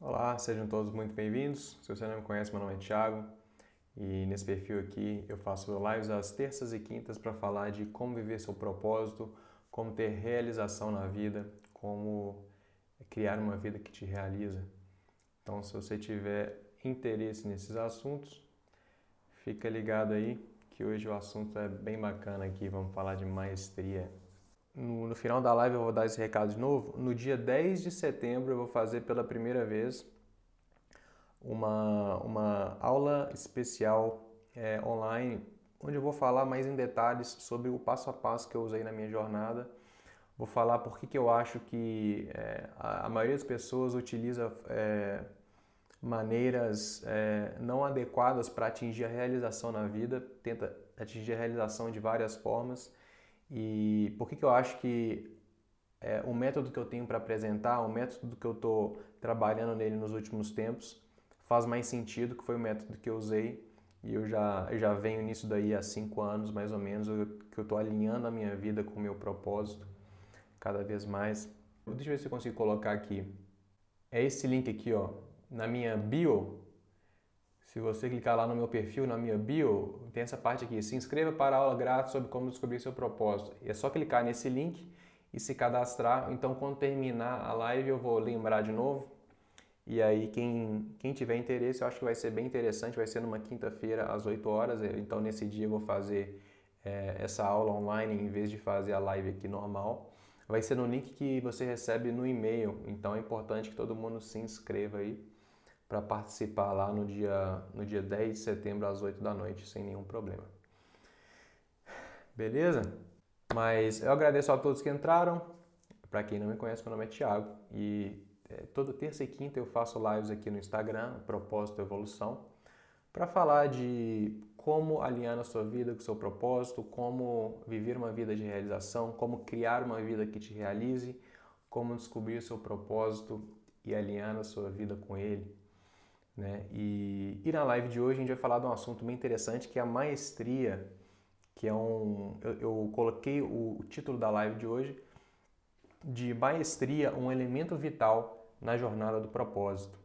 Olá, sejam todos muito bem-vindos. Se você não me conhece, meu nome é Thiago e nesse perfil aqui eu faço lives às terças e quintas para falar de como viver seu propósito, como ter realização na vida, como criar uma vida que te realiza. Então, se você tiver interesse nesses assuntos, fica ligado aí que hoje o assunto é bem bacana aqui, vamos falar de maestria. No, no, final da live eu vou dar esse recado de novo. No dia 10 de setembro eu vou fazer pela primeira vez uma, uma aula especial é, online, onde eu vou falar mais em detalhes sobre o passo a passo que eu usei na minha jornada. Vou falar por que, que eu acho que é, a, a, maioria das pessoas utiliza é, maneiras é, não adequadas para atingir a realização na vida, tenta atingir a realização de várias formas e por que, que eu acho que é, o método que eu tenho para apresentar, o método que eu estou trabalhando nele nos últimos tempos, faz mais sentido, que foi o método que eu usei e eu já, eu já venho nisso daí há cinco anos, mais ou menos, que eu estou alinhando a minha vida com o meu propósito cada vez mais. Deixa eu ver se eu consigo colocar aqui. É esse link aqui, ó, na minha bio, se você clicar lá no meu perfil, na minha bio, tem essa parte aqui, se inscreva para a aula grátis sobre como descobrir seu propósito. É só clicar nesse link e se cadastrar. Então, quando terminar a live, eu vou lembrar de novo. E aí, quem, quem tiver interesse, eu acho que vai ser bem interessante. Vai ser numa quinta-feira, às 8 horas. Então, nesse dia, eu vou fazer é, essa aula online em vez de fazer a live aqui normal. Vai ser no link que você recebe no e-mail. Então, é importante que todo mundo se inscreva aí para participar lá no dia, no dia 10 de setembro às 8 da noite, sem nenhum problema. Beleza? Mas eu agradeço a todos que entraram. Para quem não me conhece, meu nome é Thiago e é, toda terça e quinta eu faço lives aqui no Instagram, Propósito Evolução, para falar de como alinhar na sua vida com o seu propósito, como viver uma vida de realização, como criar uma vida que te realize, como descobrir o seu propósito e alinhar na sua vida com ele. Né? E, e na live de hoje a gente vai falar de um assunto bem interessante que é a maestria, que é um. Eu, eu coloquei o, o título da live de hoje de maestria, um elemento vital na jornada do propósito.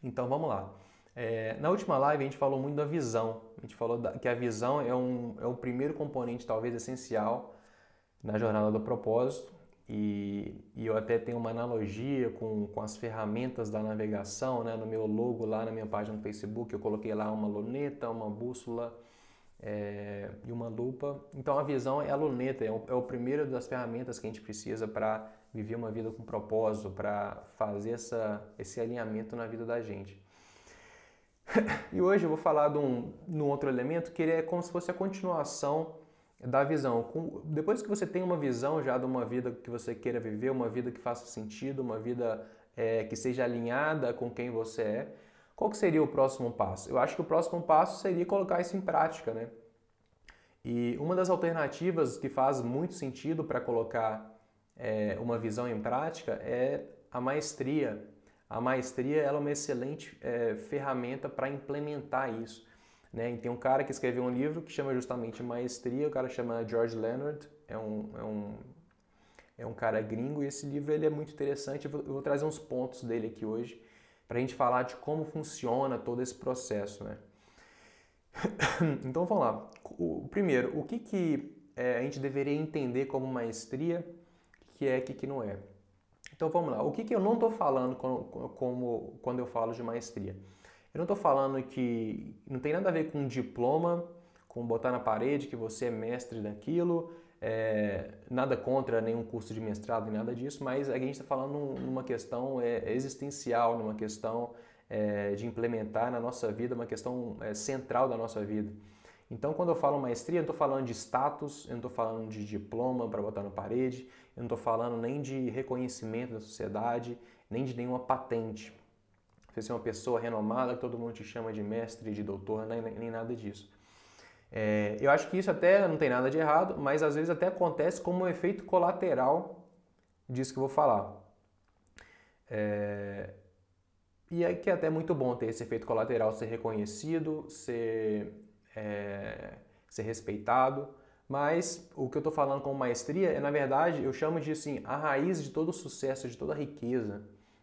Então vamos lá. É, na última live a gente falou muito da visão. A gente falou da, que a visão é, um, é o primeiro componente, talvez essencial, na jornada do propósito. E, e, eu até tenho uma analogia com, com as ferramentas da navegação, né? no meu logo lá na minha página no Facebook, eu coloquei lá uma luneta, uma bússola é, e uma lupa. Então a visão é a luneta, é o, é o primeiro das ferramentas que a gente precisa para viver uma vida com propósito, para fazer essa, esse alinhamento na vida da gente. e hoje eu vou falar de um, de um outro elemento que ele é como se fosse a continuação da visão. depois que você tem uma visão já de uma vida que você queira viver, uma vida que faça sentido, uma vida é, que seja alinhada com quem você é, qual que seria o próximo passo? Eu acho que o próximo passo seria colocar isso em prática, né? E uma das alternativas que faz muito sentido para colocar é, uma visão em prática é a maestria. A maestria é uma excelente é, ferramenta para implementar isso. Né? E tem um cara que escreveu um livro que chama justamente Maestria, o cara chama George Leonard, é um, é um, é um cara gringo, e esse livro ele é muito interessante. Eu vou, eu vou trazer uns pontos dele aqui hoje para a gente falar de como funciona todo esse processo. Né? então vamos lá. O, primeiro, o que, que é, a gente deveria entender como maestria, que é e que, que não é? Então vamos lá. O que, que eu não estou falando como, quando eu falo de maestria? Eu não estou falando que não tem nada a ver com diploma, com botar na parede que você é mestre daquilo, é, nada contra nenhum curso de mestrado e nada disso, mas a gente está falando numa questão é, existencial, numa questão é, de implementar na nossa vida, uma questão é, central da nossa vida. Então, quando eu falo maestria, eu não estou falando de status, eu não estou falando de diploma para botar na parede, eu não estou falando nem de reconhecimento da sociedade, nem de nenhuma patente. Você é uma pessoa renomada, que todo mundo te chama de mestre, de doutor, nem, nem nada disso. É, eu acho que isso até não tem nada de errado, mas às vezes até acontece como um efeito colateral disso que eu vou falar. É, e é que é até muito bom ter esse efeito colateral, ser reconhecido, ser, é, ser respeitado, mas o que eu estou falando com maestria é, na verdade, eu chamo de assim, a raiz de todo o sucesso, de toda a riqueza,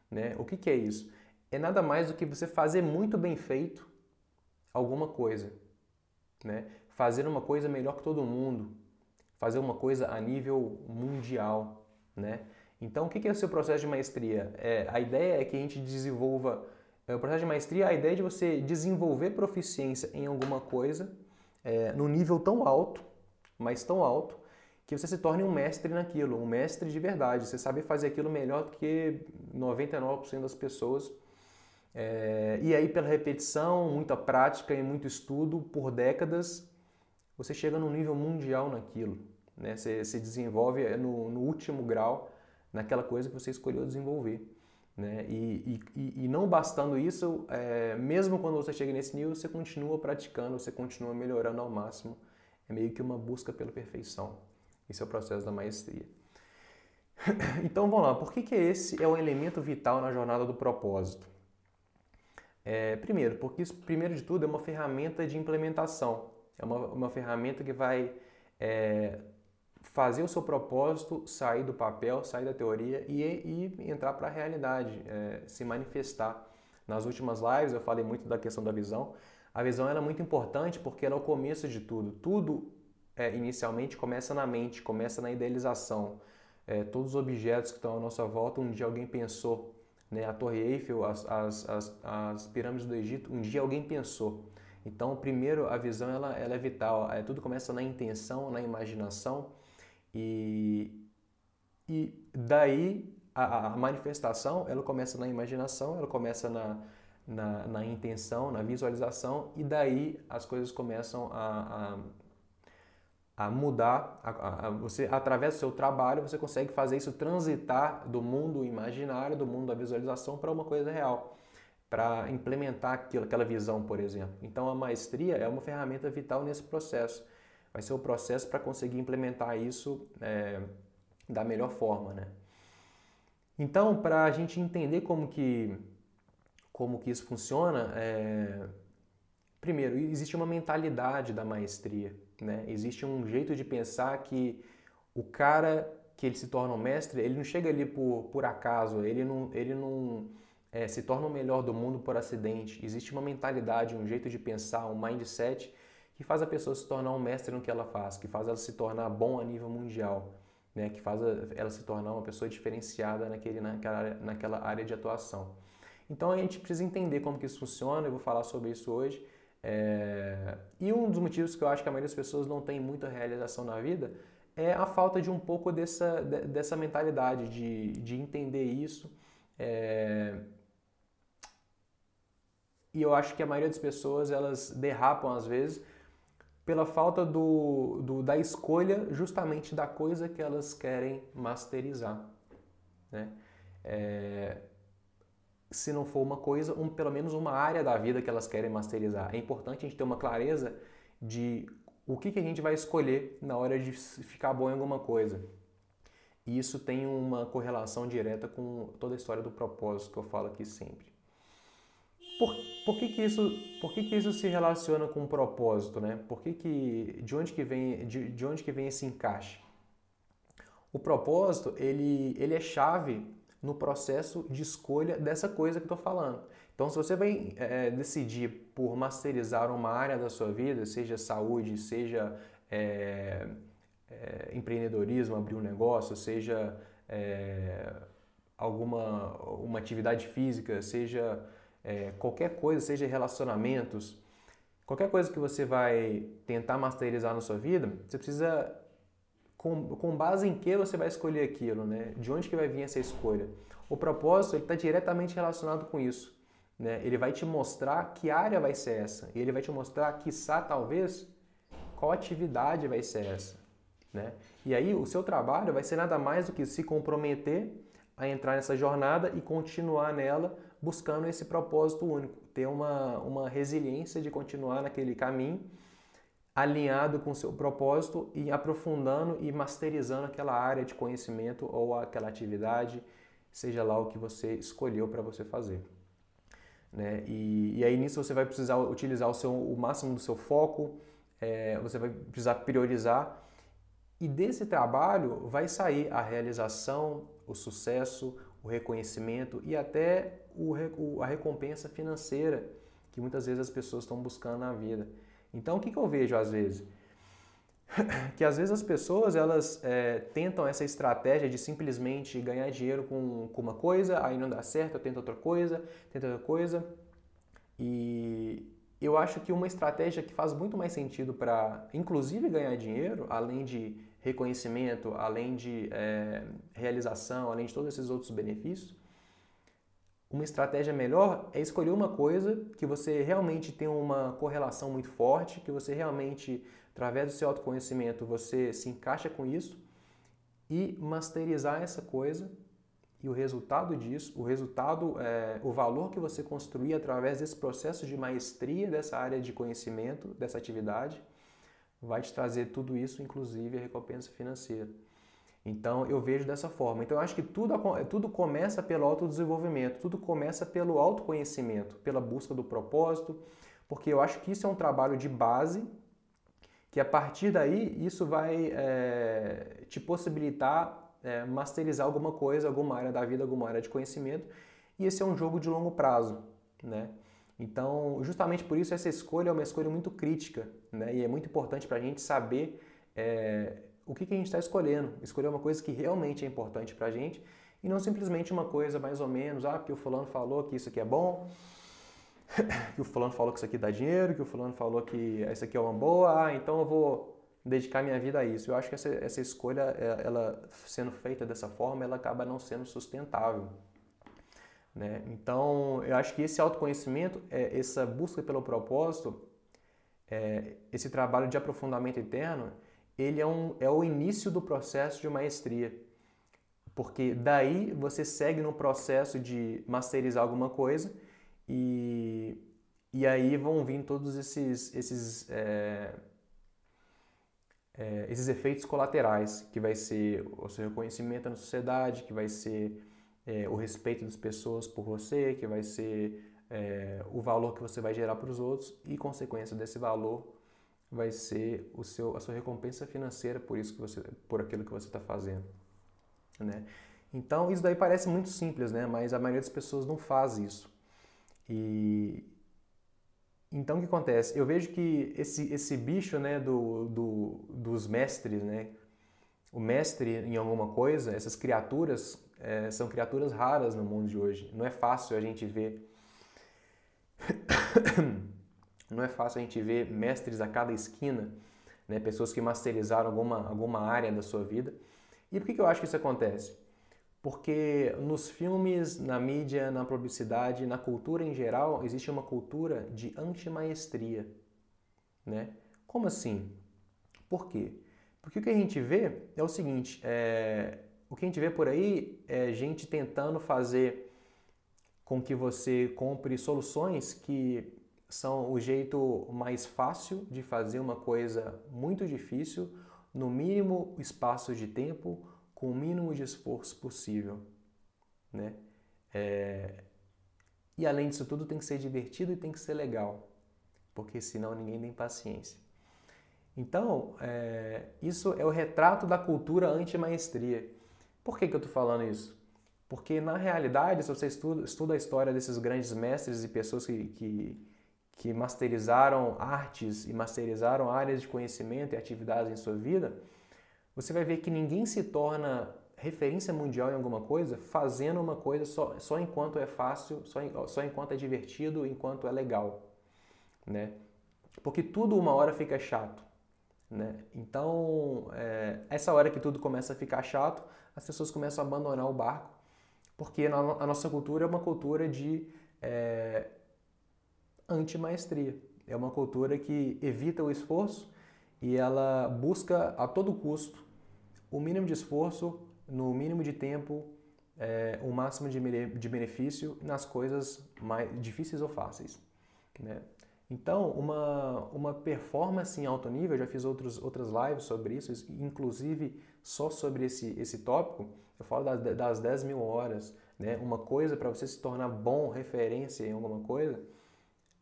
Né? O que, que é isso? É nada mais do que você fazer muito bem feito alguma coisa. Né? Fazer uma coisa melhor que todo mundo. Fazer uma coisa a nível mundial. Né? Então, o que é o seu processo de maestria? É, a ideia é que a gente desenvolva. É, o processo de maestria, a ideia é de você desenvolver proficiência em alguma coisa é, no nível tão alto, mas tão alto, que você se torne um mestre naquilo, um mestre de verdade. Você sabe fazer aquilo melhor do que 99% das pessoas. É, e aí, pela repetição, muita prática e muito estudo por décadas, você chega num nível mundial naquilo. Né? Você se desenvolve é, no, no último grau naquela coisa que você escolheu desenvolver. Né? E, e, e não bastando isso, é, mesmo quando você chega nesse nível, você continua praticando, você continua melhorando ao máximo. É meio que uma busca pela perfeição. Esse é o processo da maestria. Então vamos lá, por que, que esse é o elemento vital na jornada do propósito? É, primeiro, porque isso, primeiro de tudo, é uma ferramenta de implementação. É uma, uma ferramenta que vai é, fazer o seu propósito sair do papel, sair da teoria e, e entrar para a realidade, é, se manifestar. Nas últimas lives eu falei muito da questão da visão. A visão é muito importante porque ela é o começo de tudo. Tudo é, inicialmente começa na mente, começa na idealização. É, todos os objetos que estão à nossa volta, um dia alguém pensou. Né? A Torre Eiffel, as, as, as, as pirâmides do Egito, um dia alguém pensou. Então, primeiro, a visão ela, ela é vital. É, tudo começa na intenção, na imaginação e, e daí a, a, manifestação ela começa na imaginação, ela começa na, na, na intenção, na visualização e daí as coisas começam a, a, a mudar. A, você através do seu trabalho você consegue fazer isso transitar do mundo imaginário, do mundo da visualização para uma coisa real para implementar aquilo, aquela visão, por exemplo. Então, a maestria é uma ferramenta vital nesse processo vai ser o processo para conseguir implementar isso é, da melhor forma, né? Então, para a gente entender como que, como que isso funciona, é, primeiro, existe uma mentalidade da maestria, né? Existe um jeito de pensar que o cara que ele se torna um mestre, ele não chega ali por, por acaso, ele não, ele não é, se torna o melhor do mundo por acidente. Existe uma mentalidade, um jeito de pensar, um mindset que faz a pessoa se tornar um mestre no que ela faz, que faz ela se tornar bom a nível mundial, né? que faz ela se tornar uma pessoa diferenciada naquele, naquela, área, naquela área de atuação. Então a gente precisa entender como que isso funciona, eu vou falar sobre isso hoje. É... E um dos motivos que eu acho que a maioria das pessoas não tem muita realização na vida é a falta de um pouco dessa, dessa mentalidade, de, de entender isso. É... E eu acho que a maioria das pessoas elas derrapam às vezes pela falta do, do, da escolha justamente da coisa que elas querem masterizar. Né? É, se não for uma coisa, um, pelo menos uma área da vida que elas querem masterizar. É importante a gente ter uma clareza de o que, que a gente vai escolher na hora de ficar bom em alguma coisa. E isso tem uma correlação direta com toda a história do propósito que eu falo aqui sempre. Por, por, que, que, isso, por que, que isso se relaciona com o propósito, né? Por que que, de, onde que vem, de, de onde que vem esse encaixe? O propósito, ele, ele é chave no processo de escolha dessa coisa que estou falando. Então, se você vai é, decidir por masterizar uma área da sua vida, seja saúde, seja é, é, empreendedorismo, abrir um negócio, seja alguma uma atividade física, seja qualquer coisa, seja relacionamentos, qualquer coisa que você vai tentar masterizar na sua vida, você precisa, com, com base em que você vai escolher aquilo, né? De onde que vai vir essa escolha? O propósito está diretamente relacionado com isso. Né? Ele vai te mostrar que área vai ser essa. E ele vai te mostrar, quiçá, talvez, qual atividade vai ser essa. Né? E aí o seu trabalho vai ser nada mais do que se comprometer a entrar nessa jornada e continuar nela buscando esse propósito único, ter uma, uma resiliência de continuar naquele caminho, alinhado com o seu propósito e aprofundando e masterizando aquela área de conhecimento ou aquela atividade, seja lá o que você escolheu para você fazer. Né? E, e, aí nisso você vai precisar utilizar o, seu, o máximo do seu foco, é, você vai precisar priorizar e desse trabalho vai sair a realização, o sucesso, o reconhecimento e até o, a recompensa financeira que muitas vezes as pessoas estão buscando na vida. Então, o que, que eu vejo às vezes? que às vezes as pessoas elas é, tentam essa estratégia de simplesmente ganhar dinheiro com, com uma coisa, aí não dá certo, eu tento outra coisa, tento outra coisa. E eu acho que uma estratégia que faz muito mais sentido para, inclusive, ganhar dinheiro, além de reconhecimento, além de é, realização, além de todos esses outros benefícios, uma estratégia melhor é escolher uma coisa que você realmente tem uma correlação muito forte, que você realmente através do seu autoconhecimento, você se encaixa com isso e masterizar essa coisa e o resultado disso, o resultado, é, o valor que você construir através desse processo de maestria dessa área de conhecimento, dessa atividade, vai te trazer tudo isso, inclusive a recompensa financeira. Então eu vejo dessa forma. Então eu acho que tudo, tudo começa pelo autodesenvolvimento, tudo começa pelo autoconhecimento, pela busca do propósito, porque eu acho que isso é um trabalho de base que a partir daí isso vai é, te possibilitar é, masterizar alguma coisa, alguma área da vida, alguma área de conhecimento, e esse é um jogo de longo prazo, né? Então, justamente por isso essa escolha é uma escolha muito crítica, né? E é muito importante para a gente saber é, o que, que a gente está escolhendo, escolher uma coisa que realmente é importante para a gente e não simplesmente uma coisa mais ou menos, ah, porque o fulano falou que isso aqui é bom, que o fulano falou que isso aqui dá dinheiro, que o fulano falou que isso aqui é uma boa, ah, então eu vou dedicar minha vida a isso. Eu acho que essa, essa escolha, é, ela sendo feita dessa forma, ela acaba não sendo sustentável. Né? Então, eu acho que esse autoconhecimento, é, essa busca pelo propósito, é, esse trabalho de aprofundamento interno, ele é, um, é o início do processo de maestria. Porque daí você segue no processo de masterizar alguma coisa e, e aí vão vir todos esses, esses, é, é, esses efeitos colaterais, que vai ser o seu reconhecimento na sociedade, que vai ser é, o respeito das pessoas por você, que vai ser é, o valor que você vai gerar para os outros e, consequência desse valor, vai ser o seu, a sua recompensa financeira por isso que você, por aquilo que você está fazendo, né? Então isso daí parece muito simples, né? Mas a maioria das pessoas não faz isso. E então o que acontece? Eu vejo que esse, esse bicho né, do, do, dos mestres, né, o mestre em alguma coisa, essas criaturas é, são criaturas raras no mundo de hoje. Não é fácil a gente ver. Não é fácil a gente ver mestres a cada esquina, né, pessoas que masterizaram alguma, alguma área da sua vida. E por que, que eu acho que isso acontece? Porque nos filmes, na mídia, na publicidade, na cultura em geral, existe uma cultura de antimaestria. Né? Como assim? Por quê? Porque o que a gente vê é o seguinte: é... o que a gente vê por aí é gente tentando fazer com que você compre soluções que são o jeito mais fácil de fazer uma coisa muito difícil no mínimo espaço de tempo com o mínimo de esforço possível, né? É... E além disso tudo tem que ser divertido e tem que ser legal, porque senão ninguém tem paciência. Então, é... isso é o retrato da cultura anti-maestria. Por que, que eu estou falando isso? Porque na realidade, se você estuda, estuda a história desses grandes mestres e pessoas que, que, que masterizaram artes e masterizaram áreas de conhecimento e atividades em sua vida, você vai ver que ninguém se torna referência mundial em alguma coisa fazendo uma coisa só, só enquanto é fácil, só, só enquanto é divertido, enquanto é legal, né? Porque tudo uma hora fica chato, né? Então, é, essa hora que tudo começa a ficar chato, as pessoas começam a abandonar o barco, porque a nossa cultura é uma cultura de é, anti-maestria. É uma cultura que evita o esforço e ela busca a todo custo o mínimo de esforço, no mínimo de tempo, é, o máximo de, de benefício nas coisas mais difíceis ou fáceis. Né? Então, uma, uma performance em alto nível, eu já fiz outros, outras lives sobre isso, inclusive só sobre esse, esse tópico, eu falo das, das 10 mil horas. Né? Uma coisa para você se tornar bom, referência em alguma coisa,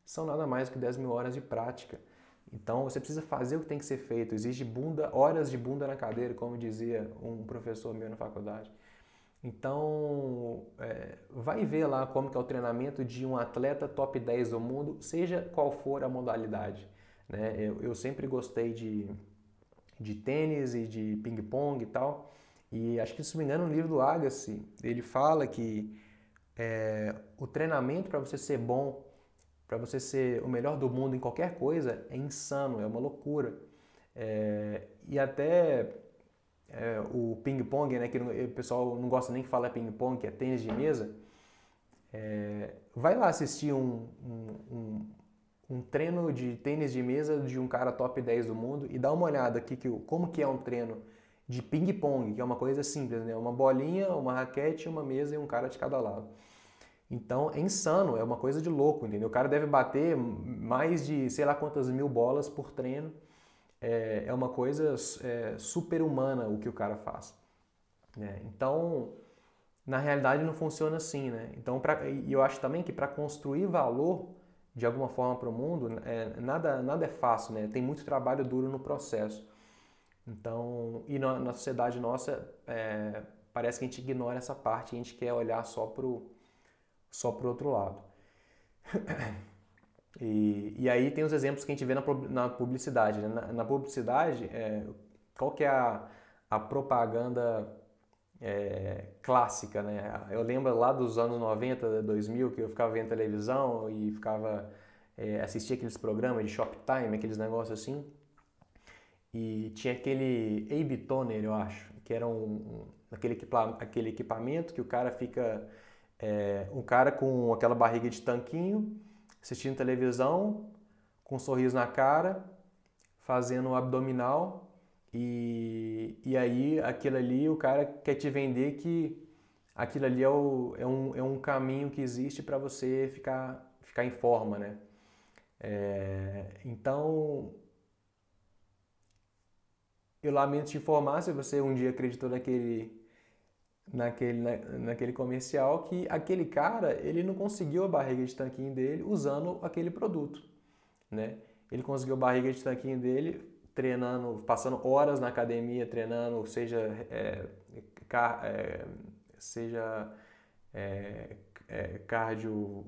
são nada mais do que 10 mil horas de prática. Então você precisa fazer o que tem que ser feito. Exige bunda, horas de bunda na cadeira, como dizia um professor meu na faculdade. Então, é, vai ver lá como que é o treinamento de um atleta top 10 do mundo, seja qual for a modalidade. Né? Eu, eu sempre gostei de, de tênis e de ping-pong e tal, e acho que, se não me engano, no livro do Agassi, ele fala que é, o treinamento para você ser bom, para você ser o melhor do mundo em qualquer coisa, é insano, é uma loucura. É, e até é, o ping-pong, né, que o pessoal não gosta nem que fala ping-pong, que é tênis de mesa, é, vai lá assistir um, um, um, um, treino de tênis de mesa de um cara top 10 do mundo e dá uma olhada aqui que, como que é um treino de ping-pong, que é uma coisa simples, né? Uma bolinha, uma raquete, uma mesa e um cara de cada lado. Então é insano, é uma coisa de louco, entendeu? O cara deve bater mais de sei lá quantas mil bolas por treino é, é uma coisa é, super humana o que o cara faz. Né? Então, na realidade não funciona assim, né? Então, pra, eu acho também que para construir valor de alguma forma para o mundo, é, nada, nada é fácil, né? Tem muito trabalho duro no processo. Então, e na, na sociedade nossa, é, parece que a gente ignora essa parte, a gente quer olhar só para o só pro outro lado. E, e aí tem os exemplos que a gente vê na, na publicidade. Né? Na, na, publicidade, é, qual que é a, a propaganda é, clássica, né? Eu lembro lá dos anos 90, 2000, que eu ficava vendo televisão e ficava é, assistia aqueles programas de Shoptime, aqueles negócios assim. E tinha aquele A-B Toner, eu acho, que era um, aquele, equipa, aquele equipamento que o cara fica... É, um cara com aquela barriga de tanquinho assistindo televisão, com um sorriso na cara, fazendo um abdominal e, e aí aquilo ali o cara quer te vender que aquilo ali é, o, é, um, é um caminho que existe para você ficar, ficar em forma, né? É, então, eu lamento te informar se você um dia acreditou naquele naquele, na, naquele comercial que aquele cara ele não conseguiu a barriga de tanquinho dele usando aquele produto, né? Ele conseguiu a barriga de tanquinho dele treinando, passando horas na academia treinando, seja é, car, é, seja é, é cardio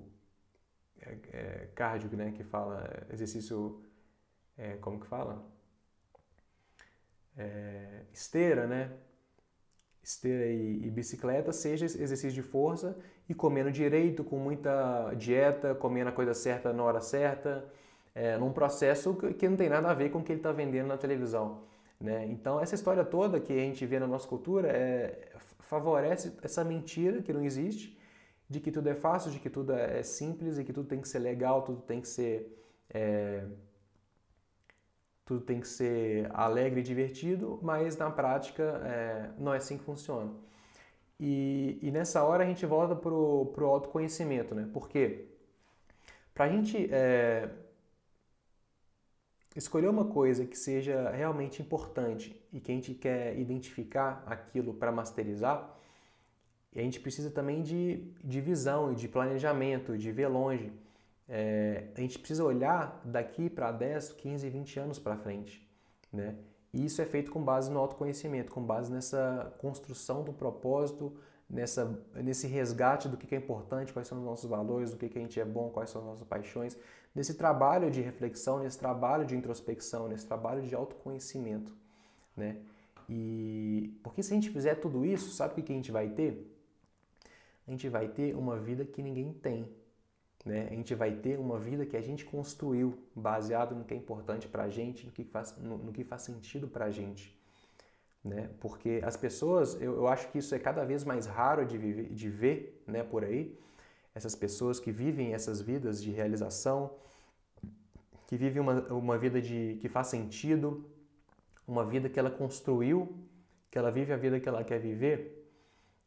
é, é, cardio, né? Que fala exercício como que fala esteira, né? Esteira e, bicicleta, seja exercício de força e comendo direito, com muita dieta, comendo a coisa certa na hora certa, é, num processo que, não tem nada a ver com o que ele está vendendo na televisão. Né? Então, essa história toda que a gente vê na nossa cultura é, favorece essa mentira que não existe, de que tudo é fácil, de que tudo é simples e que tudo tem que ser legal, tudo tem que ser. É, tudo tem que ser alegre e divertido, mas na prática é, não é assim que funciona. E, e nessa hora a gente volta para o autoconhecimento, né? Porque para a gente é, escolher uma coisa que seja realmente importante e que a gente quer identificar aquilo para masterizar, a gente precisa também de, de visão e de planejamento, de ver longe é, a gente precisa olhar daqui para 10, 15, 20 anos para frente. Né? E isso é feito com base no autoconhecimento, com base nessa construção do propósito, nessa, nesse resgate do que é importante, quais são os nossos valores, do que a gente é bom, quais são as nossas paixões, nesse trabalho de reflexão, nesse trabalho de introspecção, nesse trabalho de autoconhecimento. Né? E porque se a gente fizer tudo isso, sabe o que a gente vai ter? A gente vai ter uma vida que ninguém tem, né? A gente vai ter uma vida que a gente construiu, baseado no que é importante para a gente, no que faz, no, no que faz sentido para a gente. Né? Porque as pessoas, eu, eu, acho que isso é cada vez mais raro de, viver, de ver né, por aí, essas pessoas que vivem essas vidas de realização, que vivem uma, uma vida de, que faz sentido, uma vida que ela construiu, que ela vive a vida que ela quer viver,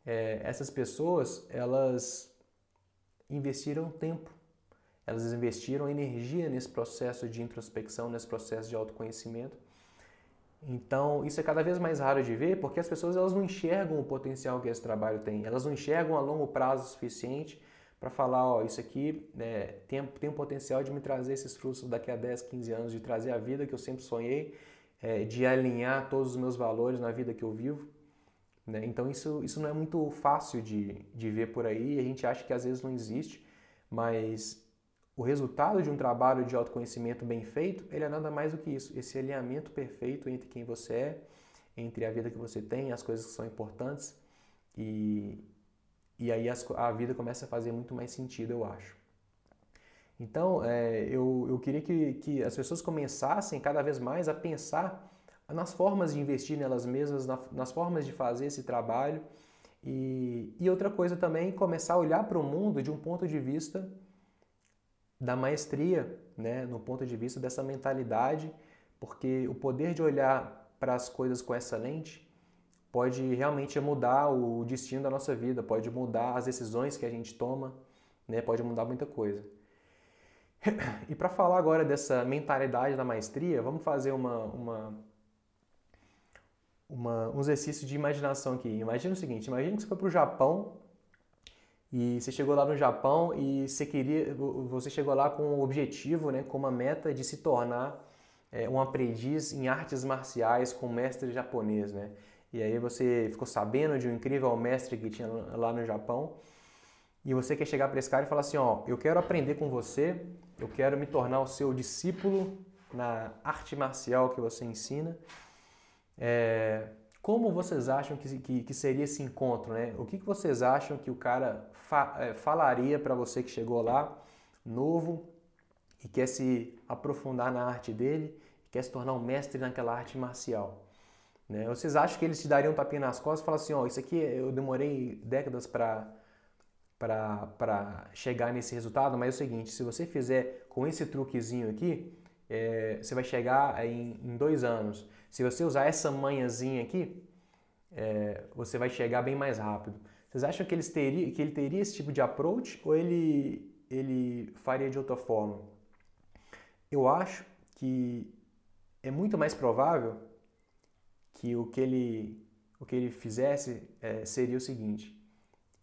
é, essas pessoas, elas investiram tempo, elas investiram energia nesse processo de introspecção, nesse processo de autoconhecimento. Então, isso é cada vez mais raro de ver, porque as pessoas elas não enxergam o potencial que esse trabalho tem, elas não enxergam a longo prazo o suficiente para falar, ó, isso aqui né, tem, tem o potencial de me trazer esses frutos daqui a 10, 15 anos, de trazer a vida que eu sempre sonhei, é, de alinhar todos os meus valores na vida que eu vivo. Né? Então isso, isso não é muito fácil de, de ver por aí, a gente acha que às vezes não existe, mas o resultado de um trabalho de autoconhecimento bem feito, ele é nada mais do que isso, esse alinhamento perfeito entre quem você é, entre a vida que você tem, as coisas que são importantes e, e aí as, a vida começa a fazer muito mais sentido, eu acho. Então, é, eu, eu queria que, que as pessoas começassem cada vez mais a pensar nas formas de investir nelas mesmas, nas formas de fazer esse trabalho. E, e outra coisa também, começar a olhar para o mundo de um ponto de vista da maestria, né? no ponto de vista dessa mentalidade, porque o poder de olhar para as coisas com essa lente pode realmente mudar o destino da nossa vida, pode mudar as decisões que a gente toma, né? pode mudar muita coisa. E para falar agora dessa mentalidade da maestria, vamos fazer uma, uma uma, um exercício de imaginação aqui. Imagina o seguinte: imagina que você foi para o Japão e você chegou lá no Japão e você queria, você chegou lá com o objetivo, né, com uma meta de se tornar é, um aprendiz em artes marciais com mestre japonês, né? E aí você ficou sabendo de um incrível mestre que tinha lá no Japão e você quer chegar para esse cara e falar assim, ó, eu quero aprender com você, eu quero me tornar o seu discípulo na arte marcial que você ensina é, como vocês acham que, que, que, seria esse encontro? Né? O que, que vocês acham que o cara fa é, falaria para você que chegou lá, novo, e quer se aprofundar na arte dele, quer se tornar um mestre naquela arte marcial? Né? Vocês acham que eles te dariam um tapinha nas costas e falar assim, ó, oh, isso aqui eu demorei décadas para para chegar nesse resultado, mas é o seguinte, se você fizer com esse truquezinho aqui, é, você vai chegar em, em dois anos. Se você usar essa manhãzinha aqui, é, você vai chegar bem mais rápido. Vocês acham que, eles teria, que ele teria esse tipo de approach ou ele, ele faria de outra forma? Eu acho que é muito mais provável que o que ele, o que ele fizesse é, seria o seguinte: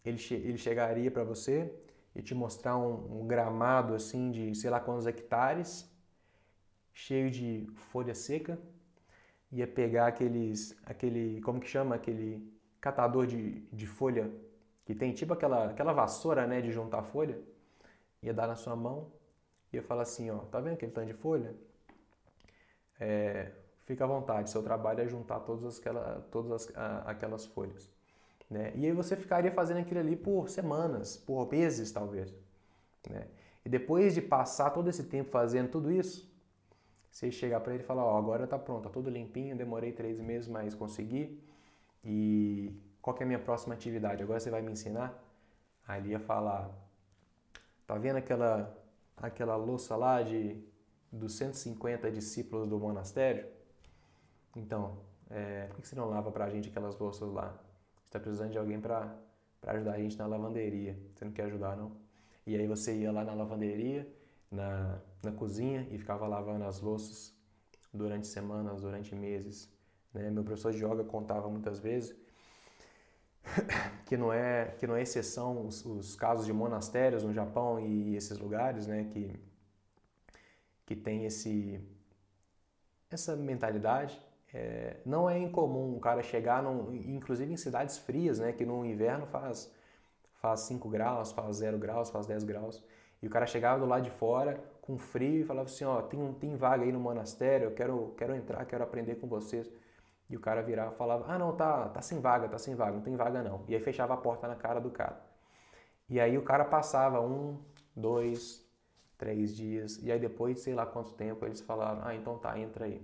ele, che ele chegaria para você e te mostrar um, um gramado assim de sei lá quantos hectares, cheio de folha seca ia pegar aqueles, aquele, como que chama, aquele catador de, de folha que tem, tipo aquela, aquela vassoura, né, de juntar folha, ia dar na sua mão, ia falar assim, ó, tá vendo aquele tanto de folha? É, fica à vontade, seu trabalho é juntar todas, aquela, todas as, aquelas folhas. Né? E aí você ficaria fazendo aquilo ali por semanas, por meses talvez. Né? E depois de passar todo esse tempo fazendo tudo isso, você chegar para ele e falar, ó, agora tá pronto, tá tudo limpinho, demorei três meses, mas consegui. E qual que é a minha próxima atividade? Agora você vai me ensinar? Aí ele ia falar, tá vendo aquela, aquela louça lá de dos 150 discípulos do monastério? Então, é, por que você não lava pra gente aquelas louças lá? Você tá precisando de alguém para ajudar a gente na lavanderia. Você não quer ajudar, não? E aí você ia lá na lavanderia, na, na cozinha e ficava lavando as louças durante semanas, durante meses. Né? Meu professor de yoga contava muitas vezes que não é que não é exceção os, os, casos de monastérios no Japão e esses lugares, né, que que tem esse essa mentalidade. É, não é incomum o cara chegar, num, inclusive em cidades frias, né, que no inverno faz faz 5 graus, faz 0 graus, faz 10 graus. E o cara chegava do lado de fora com frio e falava assim, ó, tem, tem vaga aí no monastério, eu quero, quero entrar, quero aprender com vocês. E o cara virava e falava, ah não, tá, tá sem vaga, tá sem vaga, não tem vaga não. E aí fechava a porta na cara do cara. E aí o cara passava um, dois, três dias, e aí depois de sei lá quanto tempo eles falaram, ah, então tá, entra aí.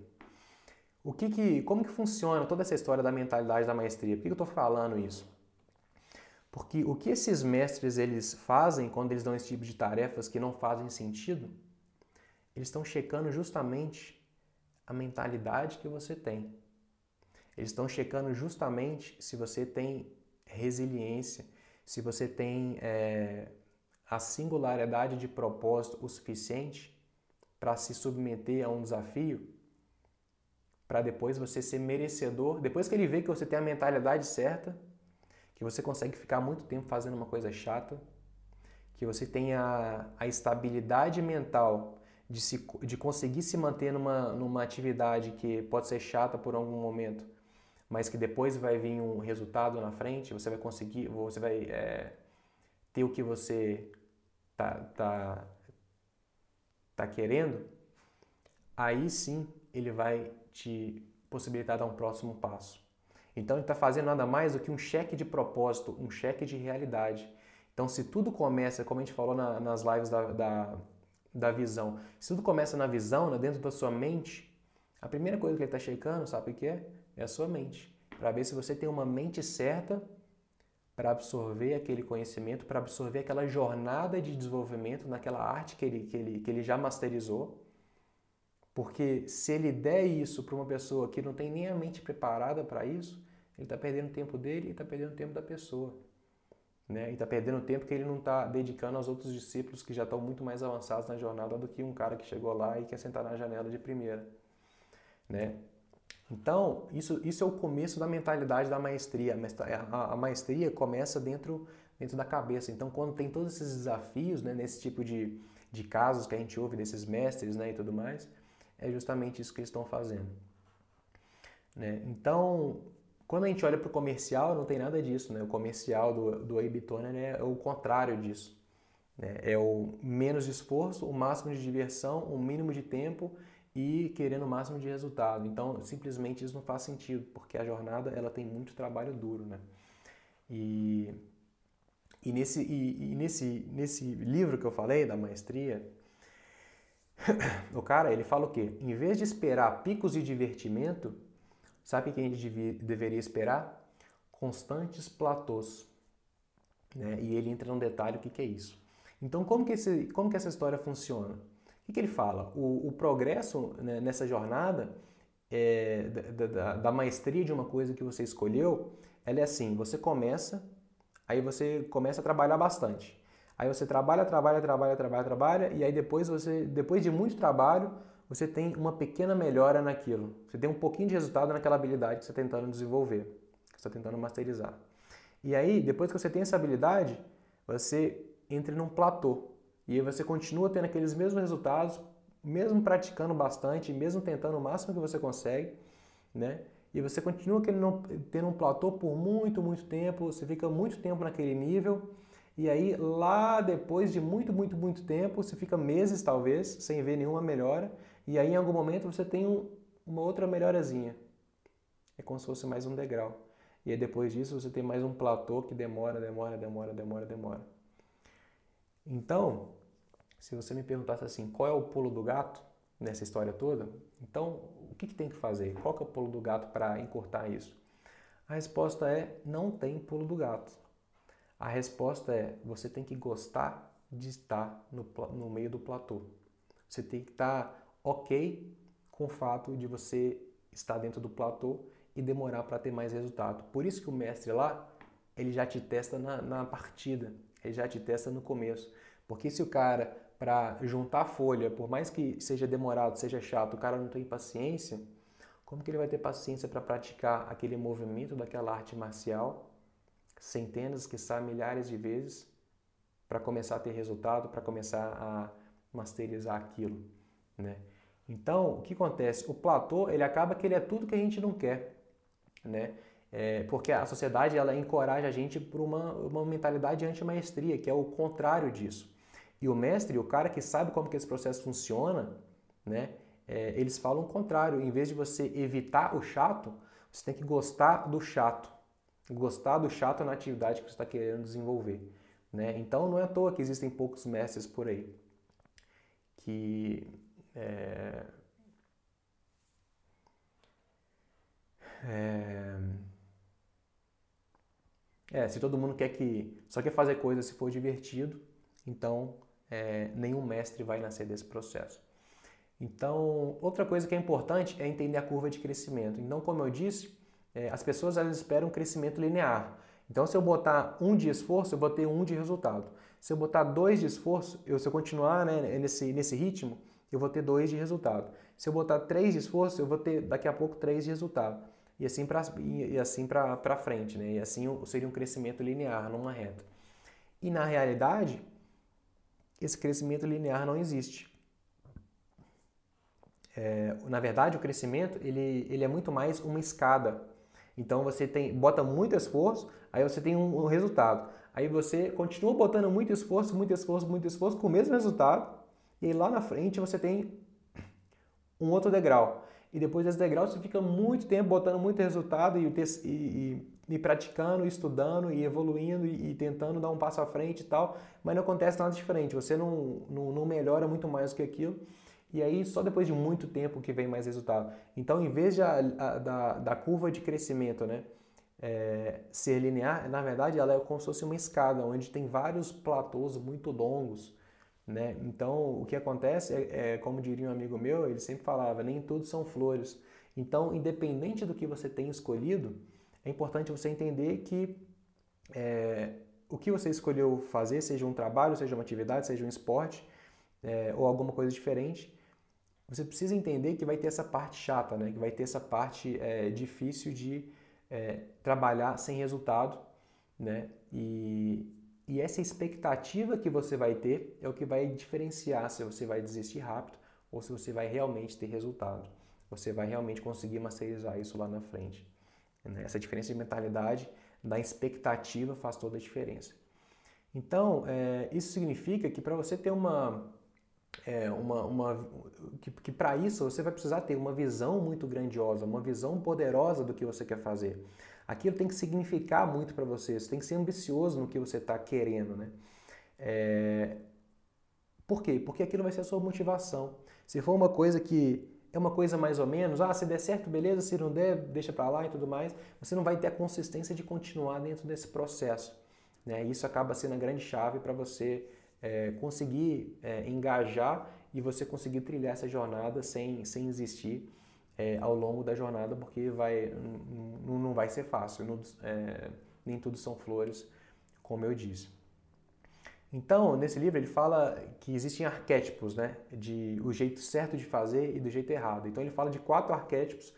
O que que, como que funciona toda essa história da mentalidade da maestria? Por que eu estou falando isso? Porque o que esses mestres eles fazem quando eles dão esse tipo de tarefas que não fazem sentido, eles estão checando justamente a mentalidade que você tem. Eles estão checando justamente se você tem resiliência, se você tem é, a singularidade de propósito o suficiente para se submeter a um desafio, para depois você ser merecedor. Depois que ele vê que você tem a mentalidade certa, que você consegue ficar muito tempo fazendo uma coisa chata, que você tenha a estabilidade mental de, se, de conseguir se manter numa, numa atividade que pode ser chata por algum momento, mas que depois vai vir um resultado na frente, você vai conseguir, você vai é, ter o que você tá, tá, tá querendo, aí sim ele vai te possibilitar dar um próximo passo. Então ele está fazendo nada mais do que um cheque de propósito, um cheque de realidade. Então, se tudo começa, como a gente falou na, nas lives da, da, da, visão, se tudo começa na visão, né, dentro da sua mente, a primeira coisa que ele está checando, sabe o que é? É a sua mente. Para ver se você tem uma mente certa para absorver aquele conhecimento, para absorver aquela jornada de desenvolvimento naquela arte que ele, que ele, que ele já masterizou. Porque se ele der isso para uma pessoa que não tem nem a mente preparada para isso, ele está perdendo o tempo dele e está perdendo o tempo da pessoa. Né? E está perdendo tempo que ele não está dedicando aos outros discípulos que já estão muito mais avançados na jornada do que um cara que chegou lá e quer sentar na janela de primeira. Né? Então, isso, isso é o começo da mentalidade da maestria. A, a maestria começa dentro, dentro da cabeça. Então, quando tem todos esses desafios, né, nesse tipo de, de casos que a gente ouve desses mestres né, e tudo mais, é justamente isso que eles estão fazendo. Né? Então, quando a gente olha para o comercial, não tem nada disso. Né? O comercial do, do Abe Toner é o contrário disso. Né? É o menos esforço, o máximo de diversão, o mínimo de tempo e querendo o máximo de resultado. Então, simplesmente isso não faz sentido, porque a jornada ela tem muito trabalho duro. Né? E, e, nesse, e, e nesse, nesse livro que eu falei, da maestria, o cara ele fala o quê? Em vez de esperar picos de divertimento, Sabe o que a gente deveria esperar? Constantes platôs. Né? E ele entra num detalhe o que, que é isso. Então, como que, esse, como que essa história funciona? O que, que ele fala? O, o progresso né, nessa jornada é, da, da, da maestria de uma coisa que você escolheu, ela é assim: você começa, aí você começa a trabalhar bastante. Aí você trabalha, trabalha, trabalha, trabalha, trabalha, e aí depois você, depois de muito trabalho, você tem uma pequena melhora naquilo. Você tem um pouquinho de resultado naquela habilidade que você está tentando desenvolver, que você está tentando masterizar. E aí, depois que você tem essa habilidade, você entra num platô. E aí você continua tendo aqueles mesmos resultados, mesmo praticando bastante, mesmo tentando o máximo que você consegue, né? E você continua tendo um platô por muito, muito tempo, você fica muito tempo naquele nível, e aí lá depois de muito, muito, muito tempo, você fica meses talvez sem ver nenhuma melhora, e aí, em algum momento, você tem um, uma outra melhorazinha. É como se fosse mais um degrau. E aí, depois disso, você tem mais um platô que demora, demora, demora, demora, demora. Então, se você me perguntasse assim, qual é o pulo do gato nessa história toda? Então, o que, que tem que fazer? Qual que é o pulo do gato para encurtar isso? A resposta é, não tem pulo do gato. A resposta é, você tem que gostar de estar no, no meio do platô. Você tem que estar ok com o fato de você estar dentro do platô e demorar para ter mais resultado. Por isso que o mestre lá, ele já te testa na, na partida, ele já te testa no começo. Porque se o cara, para juntar folha, por mais que seja demorado, seja chato, o cara não tem paciência, como que ele vai ter paciência para praticar aquele movimento daquela arte marcial centenas, que milhares de vezes para começar a ter resultado, para começar a masterizar aquilo, né? Então, o que acontece? O platô, ele acaba que ele é tudo que a gente não quer, né? É, porque a sociedade, ela encoraja a gente para uma, uma mentalidade anti-maestria, que é o contrário disso. E o mestre, o cara que sabe como que esse processo funciona, né? É, eles falam o contrário. Em vez de você evitar o chato, você tem que gostar do chato. Gostar do chato na atividade que você está querendo desenvolver. Né? Então, não é à toa que existem poucos mestres por aí. Que é, é, é, se todo mundo quer que só quer fazer coisa se for divertido, então é, nenhum mestre vai nascer desse processo. Então, outra coisa que é importante é entender a curva de crescimento. Então, como eu disse, é, as pessoas elas esperam um crescimento linear. Então, se eu botar um de esforço, eu vou ter um de resultado. Se eu botar dois de esforço, eu, se eu continuar né, nesse, nesse ritmo, eu vou ter 2 de resultado. Se eu botar 3 de esforço, eu vou ter daqui a pouco 3 de resultado. E assim para e assim para frente, né? E assim seria um crescimento linear, numa reta. E na realidade, esse crescimento linear não existe. É, na verdade, o crescimento ele, ele é muito mais uma escada. Então você tem, bota muito esforço, aí você tem um, um resultado. Aí você continua botando muito esforço, muito esforço, muito esforço com o mesmo resultado, e lá na frente você tem um outro degrau. E depois desse degrau você fica muito tempo botando muito resultado e, e, e, e praticando, estudando e evoluindo e, e, tentando dar um passo à frente e tal, mas não acontece nada diferente. Você não, não, não melhora muito mais do que aquilo. E aí só depois de muito tempo que vem mais resultado. Então, em vez de a, a, da, da curva de crescimento, né, é, ser linear, na verdade ela é como se fosse uma escada, onde tem vários platôs muito longos. Né? Então, o que acontece é, é, como diria um amigo meu, ele sempre falava, nem tudo são flores. Então, independente do que você tenha escolhido, é importante você entender que é, o que você escolheu fazer, seja um trabalho, seja uma atividade, seja um esporte é, ou alguma coisa diferente, você precisa entender que vai ter essa parte chata, né? que vai ter essa parte é, difícil de é, trabalhar sem resultado. Né? E, e essa expectativa que você vai ter é o que vai diferenciar se você vai desistir rápido ou se você vai realmente ter resultado. Você vai realmente conseguir masterizar isso lá na frente. Né? Essa diferença de mentalidade da expectativa faz toda a diferença. Então, é, isso significa que para você ter uma, é, uma, uma que, que para isso você vai precisar ter uma visão muito grandiosa, uma visão poderosa do que você quer fazer. Aquilo tem que significar muito para você, você tem que ser ambicioso no que você está querendo, né? É... Por quê? Porque aquilo vai ser a sua motivação. Se for uma coisa que é uma coisa mais ou menos, ah, se der certo, beleza, se não der, deixa para lá e tudo mais, você não vai ter a consistência de continuar dentro desse processo. Né? Isso acaba sendo a grande chave para você é, conseguir é, engajar e você conseguir trilhar essa jornada sem, sem existir é, ao longo da jornada, porque vai, não, vai ser fácil, não, é, nem tudo são flores, como eu disse. Então, nesse livro ele fala que existem arquétipos, né, de o jeito certo de fazer e do jeito errado. Então ele fala de quatro arquétipos.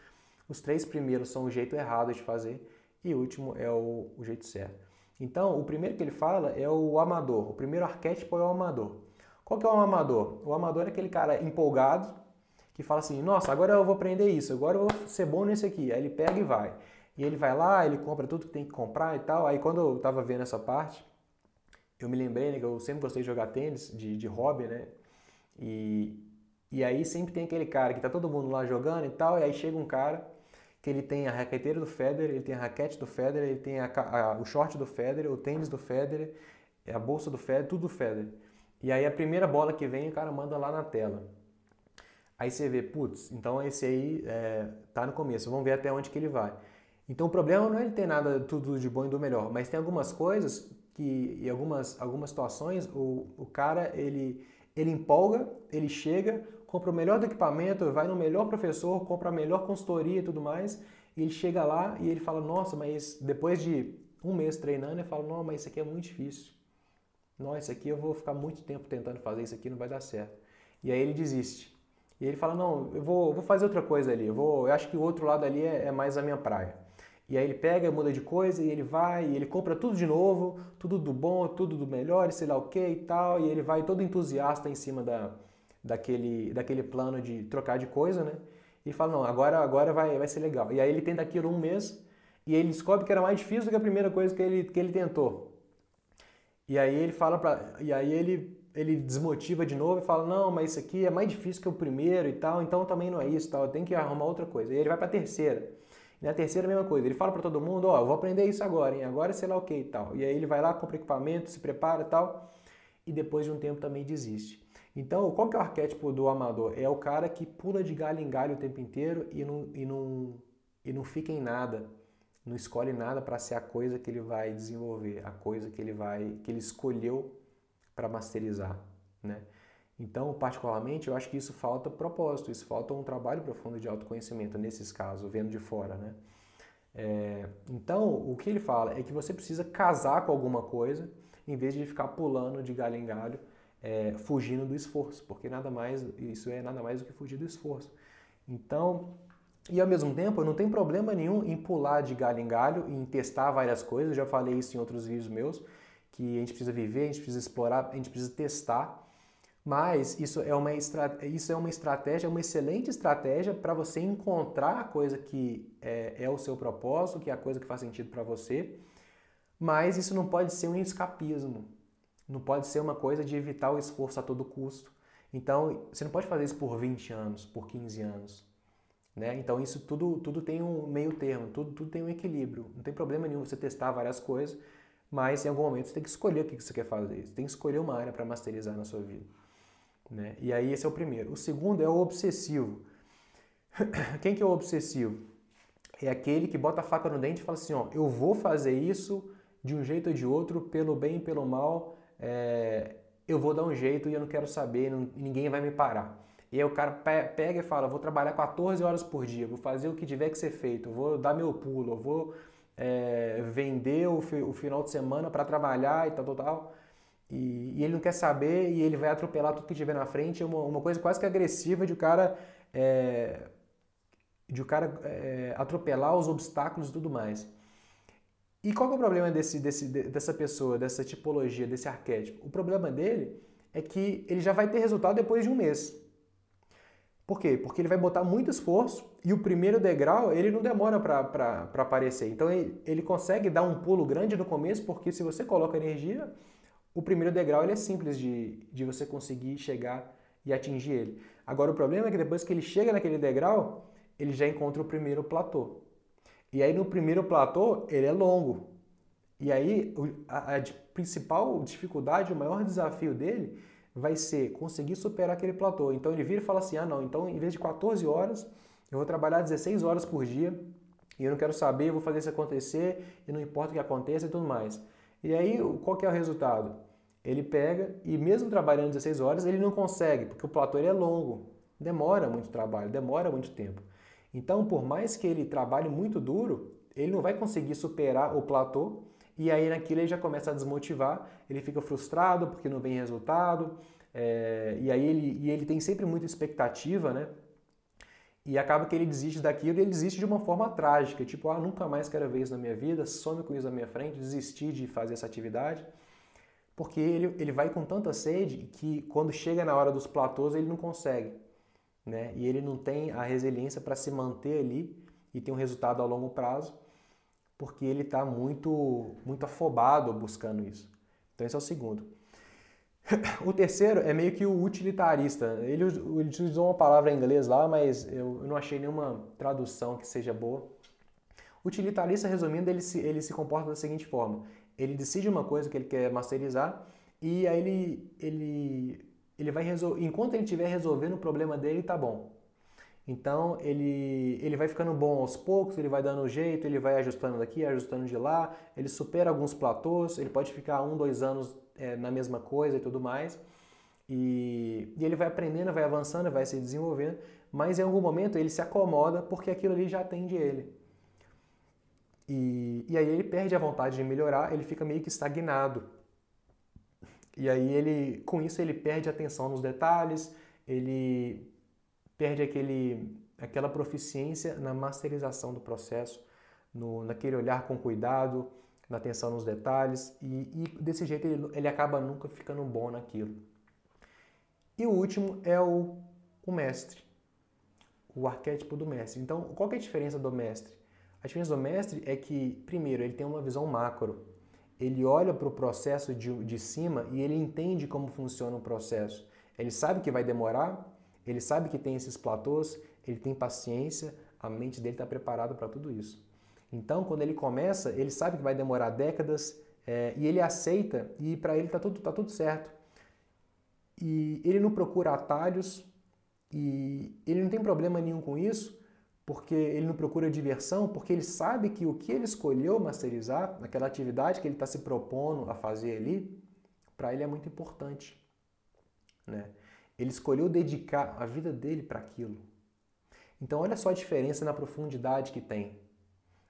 Os três primeiros são o jeito errado de fazer e o último é o, o jeito certo. Então, o primeiro que ele fala é o amador. O primeiro arquétipo é o amador. Qual que é o amador? O amador é aquele cara empolgado que fala assim: "Nossa, agora eu vou aprender isso, agora eu vou ser bom nesse aqui". Aí ele pega e vai. E ele vai lá, ele compra tudo que tem que comprar e tal. Aí quando eu estava vendo essa parte, eu me lembrei né, que eu sempre gostei de jogar tênis, de, de hobby, né? E, e aí sempre tem aquele cara que tá todo mundo lá jogando e tal, e aí chega um cara que ele tem a raqueteira do Federer, ele tem a raquete do Federer, ele tem a, a, o short do Federer, o tênis do Federer, a bolsa do Federer, tudo do Federer. E aí a primeira bola que vem, o cara manda lá na tela. Aí você vê, putz, então esse aí é, tá no começo, vamos ver até onde que ele vai. Então o problema não é ele ter nada tudo de bom e do melhor, mas tem algumas coisas que, em algumas, algumas situações, o, o cara ele, ele empolga, ele chega, compra o melhor do equipamento, vai no melhor professor, compra a melhor consultoria e tudo mais, e ele chega lá e ele fala, nossa, mas depois de um mês treinando, ele fala, não, mas isso aqui é muito difícil. Nossa, isso aqui eu vou ficar muito tempo tentando fazer, isso aqui não vai dar certo. E aí ele desiste. E ele fala, não, eu vou, vou fazer outra coisa ali, eu, vou, eu acho que o outro lado ali é, é mais a minha praia. E aí ele pega, muda de coisa e ele vai, e ele compra tudo de novo, tudo do bom, tudo do melhor, sei lá o que e tal, e ele vai todo entusiasta em cima da, daquele, daquele plano de trocar de coisa, né? E fala, não, agora, agora vai, vai ser legal. E aí ele tenta aquilo um mês e ele descobre que era mais difícil do que a primeira coisa que ele, que ele tentou. E aí ele fala para, e aí ele ele desmotiva de novo e fala: "Não, mas isso aqui é mais difícil que o primeiro e tal, então também não é isso, tal, tem que arrumar outra coisa". E ele vai para a terceira. E na terceira a mesma coisa, ele fala para todo mundo: "Ó, oh, eu vou aprender isso agora, hein? Agora sei lá o que e tal". E aí ele vai lá, compra equipamento, se prepara e tal, e depois de um tempo também desiste. Então, qual que é o arquétipo do amador? É o cara que pula de galho em galho o tempo inteiro e não, e não, e não fica em nada, não escolhe nada para ser a coisa que ele vai desenvolver, a coisa que ele vai, que ele escolheu para masterizar, né? Então, particularmente, eu acho que isso falta propósito, isso falta um trabalho profundo de autoconhecimento nesses casos, vendo de fora, né? É, então, o que ele fala é que você precisa casar com alguma coisa em vez de ficar pulando de galho em galho é, fugindo do esforço, porque nada mais isso é nada mais do que fugir do esforço. Então, e ao mesmo tempo, não tem problema nenhum em pular de galho em galho, em testar várias coisas. Eu já falei isso em outros vídeos meus, que a gente precisa viver, a gente precisa explorar, a gente precisa testar. Mas isso é uma, isso é uma estratégia, uma excelente estratégia para você encontrar a coisa que é, é, o seu propósito, que é a coisa que faz sentido para você. Mas isso não pode ser um escapismo. Não pode ser uma coisa de evitar o esforço a todo custo. Então, você não pode fazer isso por 20 anos, por 15 anos. Né? Então, isso tudo, tudo tem um meio termo, tudo, tudo tem um equilíbrio. Não tem problema nenhum você testar várias coisas, mas em algum momento você tem que escolher o que você quer fazer. Você tem que escolher uma área para masterizar na sua vida. Né? E aí esse é o primeiro. O segundo é o obsessivo. Quem que é o obsessivo? É aquele que bota a faca no dente e fala assim, ó, eu vou fazer isso de um jeito ou de outro, pelo bem pelo mal, é, eu vou dar um jeito e eu não quero saber, não, ninguém vai me parar. E aí o cara pega e fala, vou trabalhar 14 horas por dia, vou fazer o que tiver que ser feito, vou dar meu pulo, vou é, vender o, o, final de semana para trabalhar e tal, tal, tal. E, e, ele não quer saber e ele vai atropelar tudo que tiver na frente. É uma, uma coisa quase que agressiva de o cara, é, de o cara é, atropelar os obstáculos e tudo mais. E qual é o problema desse, desse, dessa pessoa, dessa tipologia, desse arquétipo? O problema dele é que ele já vai ter resultado depois de um mês. Por quê? Porque ele vai botar muito esforço e o primeiro degrau ele não demora para aparecer. Então ele, ele consegue dar um pulo grande no começo, porque se você coloca energia, o primeiro degrau ele é simples de, de você conseguir chegar e atingir ele. Agora o problema é que depois que ele chega naquele degrau, ele já encontra o primeiro platô. E aí no primeiro platô ele é longo. E aí a, principal dificuldade, o maior desafio dele vai ser conseguir superar aquele platô. Então ele vira e fala assim: ah, não, então em vez de 14 horas, eu vou trabalhar 16 horas por dia e eu não quero saber, eu vou fazer isso acontecer e não importa o que aconteça e tudo mais. E aí, qual que é o resultado? Ele pega e mesmo trabalhando 16 horas, ele não consegue, porque o platô é longo, demora muito trabalho, demora muito tempo. Então, por mais que ele trabalhe muito duro, ele não vai conseguir superar o platô e aí naquilo ele já começa a desmotivar, ele fica frustrado porque não vem resultado, é, e aí ele, e ele tem sempre muita expectativa, né? E acaba que ele desiste daquilo e ele desiste de uma forma trágica, tipo, ah, nunca mais quero ver isso na minha vida, some com isso na minha frente, desistir de fazer essa atividade, porque ele, ele vai com tanta sede que quando chega na hora dos platôs ele não consegue, né? E ele não tem a resiliência para se manter ali e ter um resultado a longo prazo porque ele está muito, muito afobado buscando isso. Então, esse é o segundo. O terceiro é meio que o utilitarista. Ele, ele uma palavra em inglês lá, mas eu, eu não achei nenhuma tradução que seja boa. Utilitarista, resumindo, ele se, ele se comporta da seguinte forma: ele decide uma coisa que ele quer masterizar e aí ele, ele, ele vai resolver. Enquanto ele estiver resolvendo o problema dele, tá bom. Então ele, ele vai ficando bom aos poucos, ele vai dando jeito, ele vai ajustando daqui, ajustando de lá, ele supera alguns platôs, ele pode ficar um, dois anos é, na mesma coisa e tudo mais. E, e, ele vai aprendendo, vai avançando, vai se desenvolvendo, mas em algum momento ele se acomoda porque aquilo ali já atende ele. E, e aí ele perde a vontade de melhorar, ele fica meio que estagnado. E aí ele, com isso ele perde atenção nos detalhes, ele perde aquele, aquela proficiência na masterização do processo, no, naquele olhar com cuidado, na atenção nos detalhes, e, e desse jeito ele, ele, acaba nunca ficando bom naquilo. E o último é o, o mestre, o arquétipo do mestre. Então, qual é a diferença do mestre? A diferença do mestre é que, primeiro, ele tem uma visão macro. Ele olha para o processo de, de cima e ele entende como funciona o processo. Ele sabe que vai demorar, ele sabe que tem esses platôs, ele tem paciência, a mente dele está preparada para tudo isso. Então, quando ele começa, ele sabe que vai demorar décadas é, e ele aceita e para ele está tudo, tá tudo certo. E ele não procura atalhos e ele não tem problema nenhum com isso, porque ele não procura diversão, porque ele sabe que o que ele escolheu masterizar, aquela atividade que ele está se propondo a fazer ali, para ele é muito importante. Né? Ele escolheu dedicar a vida dele para aquilo. Então olha só a diferença na profundidade que tem.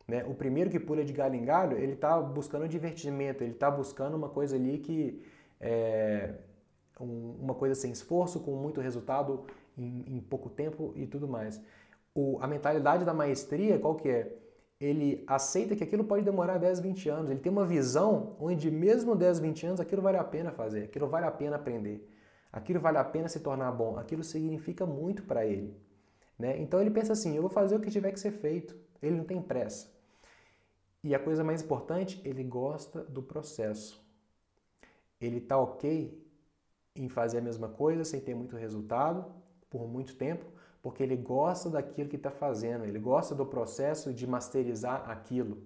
Né? O primeiro que pula de galho em galho, ele está buscando divertimento, ele está buscando uma coisa ali que é um, uma coisa sem esforço, com muito resultado em, em pouco tempo e tudo mais. O, a mentalidade da maestria, qual que é? Ele aceita que aquilo pode demorar 10, 20 anos. Ele tem uma visão onde mesmo 10, 20 anos aquilo vale a pena fazer, aquilo vale a pena aprender. aquilo vale a pena se tornar bom, aquilo significa muito para ele. Né? Então ele pensa assim: eu vou fazer o que tiver que ser feito, ele não tem pressa. E a coisa mais importante, ele gosta do processo. Ele está ok em fazer a mesma coisa sem ter muito resultado por muito tempo, porque ele gosta daquilo que está fazendo, ele gosta do processo de masterizar aquilo,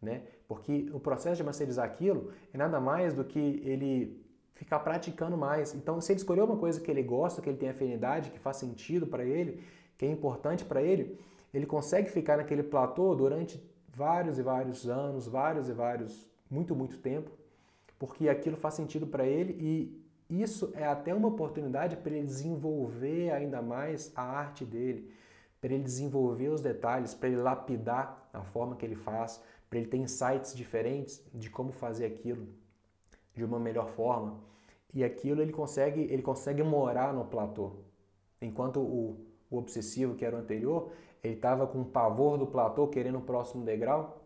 né? Porque o processo de masterizar aquilo é nada mais do que ele ficar praticando mais. Então, se ele escolheu uma coisa que ele gosta, que ele tem afinidade, que faz sentido para ele, que é importante para ele, ele consegue ficar naquele platô durante vários e vários anos, vários e vários, muito, muito tempo, porque aquilo faz sentido para ele e isso é até uma oportunidade para ele desenvolver ainda mais a arte dele, para ele desenvolver os detalhes, para ele lapidar a forma que ele faz, para ele ter insights diferentes de como fazer aquilo de uma melhor forma. E aquilo ele consegue, ele consegue morar no platô. Enquanto o, o obsessivo, que era o anterior, ele estava com pavor do platô, querendo o próximo degrau.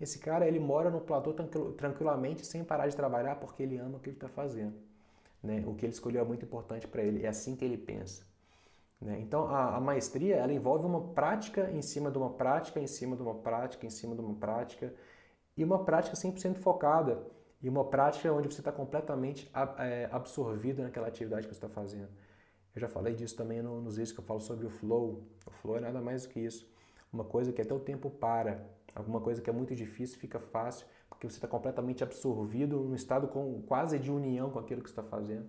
Esse cara, ele mora no platô tranquilamente, sem parar de trabalhar, porque ele ama o que ele está fazendo. Né? O que ele escolheu é muito importante para ele, é assim que ele pensa. Né? Então, a, a, maestria, ela envolve uma prática em cima de uma prática, em cima de uma prática, em cima de uma prática, e uma prática 100% focada, e uma prática onde você está completamente é, absorvido naquela atividade que você está fazendo. Eu já falei disso também no, nos vídeos que eu falo sobre o flow. O flow é nada mais do que isso. Uma coisa que até o tempo para, alguma coisa que é muito difícil fica fácil, porque você está completamente absorvido num estado com, quase de união com aquilo que está fazendo.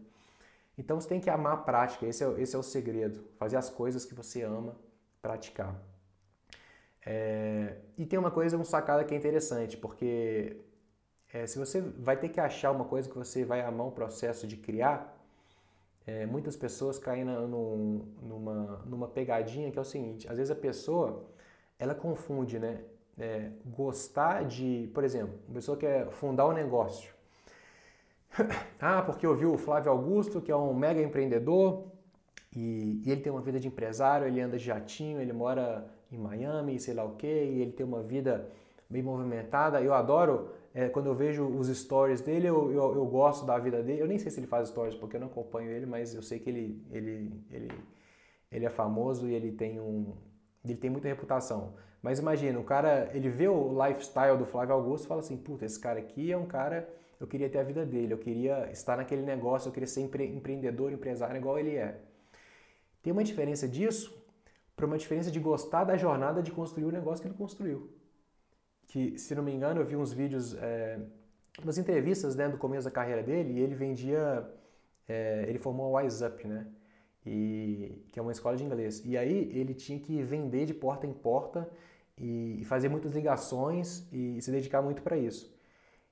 Então você tem que amar a prática, esse é, esse é o segredo. Fazer as coisas que você ama praticar. É, e tem uma coisa, um sacada que é interessante, porque é, se você vai ter que achar uma coisa que você vai amar o processo de criar, é, muitas pessoas caem na, no, numa, numa pegadinha que é o seguinte: às vezes a pessoa ela confunde, né? É, gostar de, por exemplo, uma pessoa quer fundar um negócio. ah, porque ouviu o Flávio Augusto, que é um mega empreendedor, e, e, ele tem uma vida de empresário, ele anda de jatinho, ele mora em Miami, sei lá o quê, e ele tem uma vida bem movimentada. Eu adoro, é, quando eu vejo os stories dele, eu, eu, eu, gosto da vida dele. Eu nem sei se ele faz stories, porque eu não acompanho ele, mas eu sei que ele, ele, ele, ele é famoso e ele tem, um, ele tem muita reputação. Mas imagina, o cara, ele vê o lifestyle do Flávio Augusto e fala assim, puta, esse cara aqui é um cara, eu queria ter a vida dele, eu queria estar naquele negócio, eu queria ser empre empreendedor, empresário igual ele é. Tem uma diferença disso para uma diferença de gostar da jornada de construir o negócio que ele construiu. Que, se não me engano, eu vi uns vídeos, é, umas entrevistas né, do começo da carreira dele e ele vendia, é, ele formou a Wise Up, né? E, que é uma escola de inglês. E aí ele tinha que vender de porta em porta e, fazer muitas ligações e se dedicar muito para isso.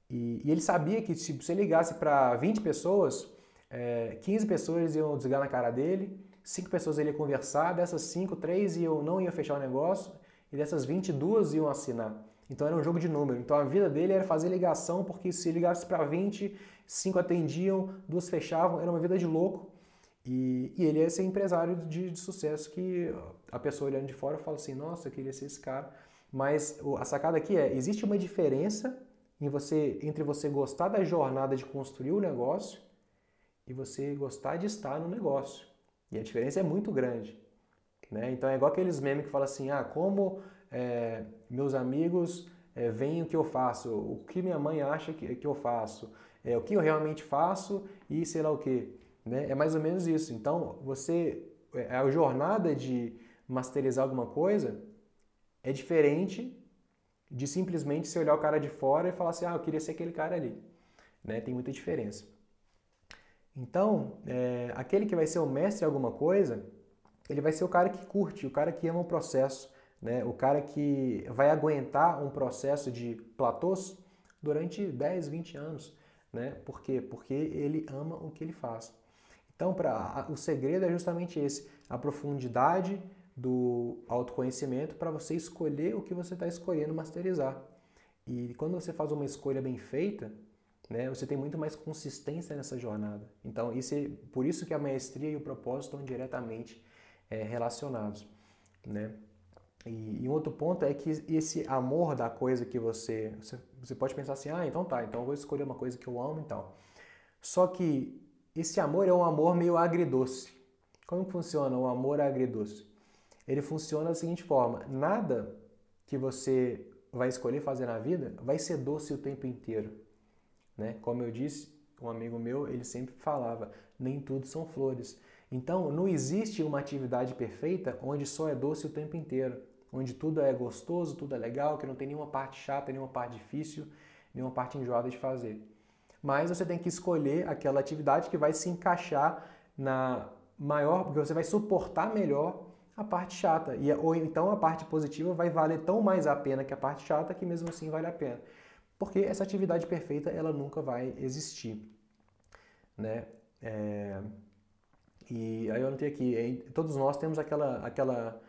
E, e, ele sabia que se você ligasse para 20 pessoas, é, 15 pessoas iam desligar na cara dele, 5 pessoas ele ia conversar, dessas 5, 3 iam, não iam fechar o negócio e dessas 22 iam assinar. Então era um jogo de número. Então a vida dele era fazer ligação, porque se ligasse para 20, 5 atendiam, duas fechavam, era uma vida de louco. E, e ele é esse empresário de, de, sucesso que a pessoa olhando de fora fala assim, nossa, eu queria ser esse cara. Mas a sacada aqui é, existe uma diferença em você entre você gostar da jornada de construir o negócio e você gostar de estar no negócio. E a diferença é muito grande. Né? Então é igual aqueles memes que falam assim, ah, como é, meus amigos é, veem o que eu faço, o que minha mãe acha que, que eu faço, é, o que eu realmente faço e sei lá o que. Né? É mais ou menos isso. Então, você é, a jornada de masterizar alguma coisa é diferente de simplesmente você olhar o cara de fora e falar assim, ah, eu queria ser aquele cara ali. Né? Tem muita diferença. Então, é, aquele que vai ser o mestre em alguma coisa, ele vai ser o cara que curte, o cara que ama o processo, né? o cara que vai aguentar um processo de platôs durante 10, 20 anos. Né? Por quê? Porque ele ama o que ele faz. Então, pra, o segredo é justamente esse, a profundidade do autoconhecimento para você escolher o que você está escolhendo masterizar. E quando você faz uma escolha bem feita, né, você tem muito mais consistência nessa jornada. Então, isso é, por isso que a maestria e o propósito estão diretamente é, relacionados. Né? E, e, um outro ponto é que esse amor da coisa que você, você... Você pode pensar assim, ah, então tá, então eu vou escolher uma coisa que eu amo e tal. Só que esse amor é um amor meio agridoce. Como funciona o amor agridoce? Ele funciona da seguinte forma: nada que você vai escolher fazer na vida vai ser doce o tempo inteiro. Né? Como eu disse, um amigo meu, ele sempre falava: nem tudo são flores. Então, não existe uma atividade perfeita onde só é doce o tempo inteiro, onde tudo é gostoso, tudo é legal, que não tem nenhuma parte chata, nenhuma parte difícil, nenhuma parte enjoada de fazer. Mas você tem que escolher aquela atividade que vai se encaixar na maior, porque você vai suportar melhor a parte chata. E, ou então a parte positiva vai valer tão mais a pena que a parte chata que mesmo assim vale a pena. Porque essa atividade perfeita ela nunca vai existir. Né? É... E aí eu notei aqui, todos nós temos aquela, aquela,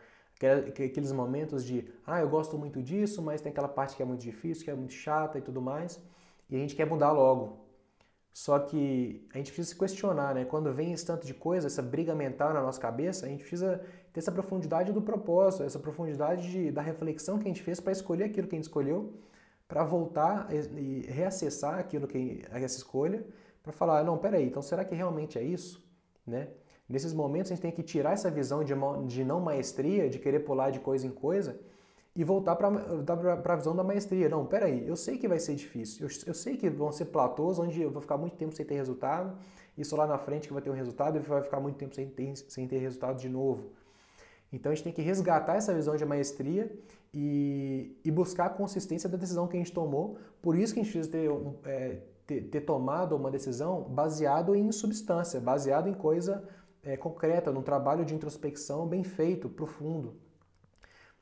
aqueles momentos de, ah, eu gosto muito disso, mas tem aquela parte que é muito difícil, que é muito chata e tudo mais, e a gente quer mudar logo. Só que a gente precisa se questionar, né? Quando vem esse tanto de coisa, essa briga mental na nossa cabeça, a gente precisa ter essa profundidade do propósito, essa profundidade de, da reflexão que a gente fez para escolher aquilo que a gente escolheu, para voltar e reacessar aquilo que essa escolha, para falar, não, peraí, então será que realmente é isso, né? Nesses momentos a gente tem que tirar essa visão de, de não maestria, de querer pular de coisa em coisa, e voltar para a visão da maestria. Não, peraí, eu sei que vai ser difícil, eu, eu, sei que vão ser platôs onde eu vou ficar muito tempo sem ter resultado, isso lá na frente que vai ter um resultado e vai ficar muito tempo sem ter, sem ter resultado de novo. Então a gente tem que resgatar essa visão de maestria e, e buscar a consistência da decisão que a gente tomou. Por isso que a gente precisa ter, é, ter, ter tomado uma decisão baseado em substância, baseado em coisa é, concreta, num trabalho de introspecção bem feito, profundo,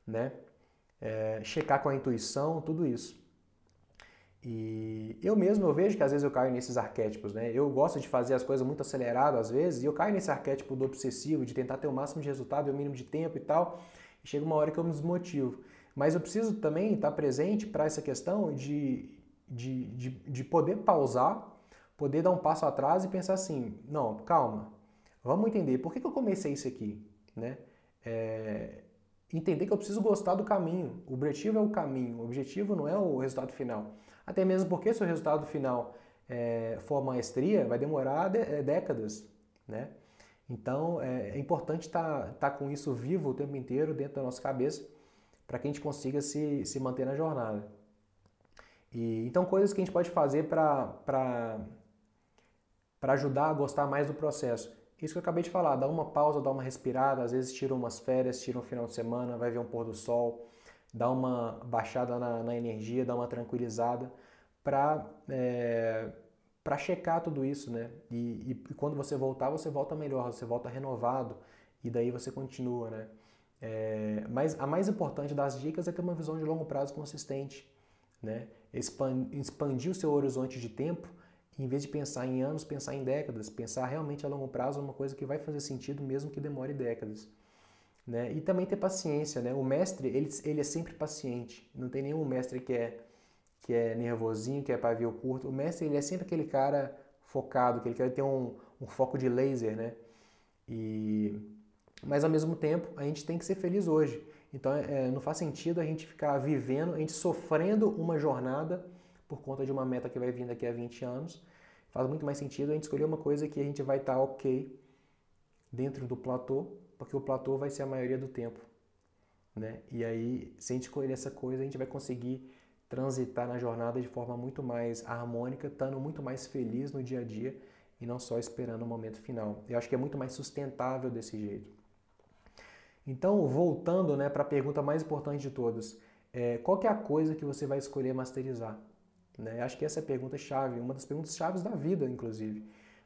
né? É, checar com a intuição, tudo isso. E eu mesmo eu vejo que às vezes eu caio nesses arquétipos, né? Eu gosto de fazer as coisas muito acelerado às vezes, e eu caio nesse arquétipo do obsessivo, de tentar ter o máximo de resultado e o mínimo de tempo e tal. E chega uma hora que eu me desmotivo. Mas eu preciso também estar presente para essa questão de, de, de, de poder pausar, poder dar um passo atrás e pensar assim: não, calma, Vamos entender por que, que eu comecei isso aqui, né? É, entender que eu preciso gostar do caminho. O objetivo é o caminho, o objetivo não é o resultado final. Até mesmo porque se o resultado final é, for maestria, vai demorar de, é, décadas, né? Então é, é importante estar tá, tá com isso vivo o tempo inteiro dentro da nossa cabeça para que a gente consiga se, se manter na jornada. E, então coisas que a gente pode fazer para ajudar a gostar mais do processo. Isso que eu acabei de falar, dá uma pausa, dá uma respirada, às vezes tira umas férias, tira um final de semana, vai ver um pôr do sol, dá uma baixada na, na energia, dá uma tranquilizada para é, para checar tudo isso, né? E, e, quando você voltar, você volta melhor, você volta renovado e daí você continua, né? É, mas a mais importante das dicas é ter uma visão de longo prazo consistente, né? Expandir o seu horizonte de tempo em vez de pensar em anos, pensar em décadas, pensar realmente a longo prazo uma coisa que vai fazer sentido mesmo que demore décadas. Né? E também ter paciência, né? O mestre, ele, ele é sempre paciente. Não tem nenhum mestre que é que é nervosinho, que é pavio curto. O mestre, ele é sempre aquele cara focado, que ele quer ter um, um foco de laser, né? E mas ao mesmo tempo, a gente tem que ser feliz hoje. Então, é, não faz sentido a gente ficar vivendo, a gente sofrendo uma jornada por conta de uma meta que vai vir daqui a 20 anos. Faz muito mais sentido a gente escolher uma coisa que a gente vai estar tá ok dentro do platô, porque o platô vai ser a maioria do tempo. Né? E aí, se a gente escolher essa coisa, a gente vai conseguir transitar na jornada de forma muito mais harmônica, estando muito mais feliz no dia a dia e não só esperando o momento final. Eu acho que é muito mais sustentável desse jeito. Então, voltando né, para a pergunta mais importante de todas, é, qual é a coisa que você vai escolher masterizar? Né? Acho que essa é a pergunta chave, uma das perguntas chaves da vida, inclusive.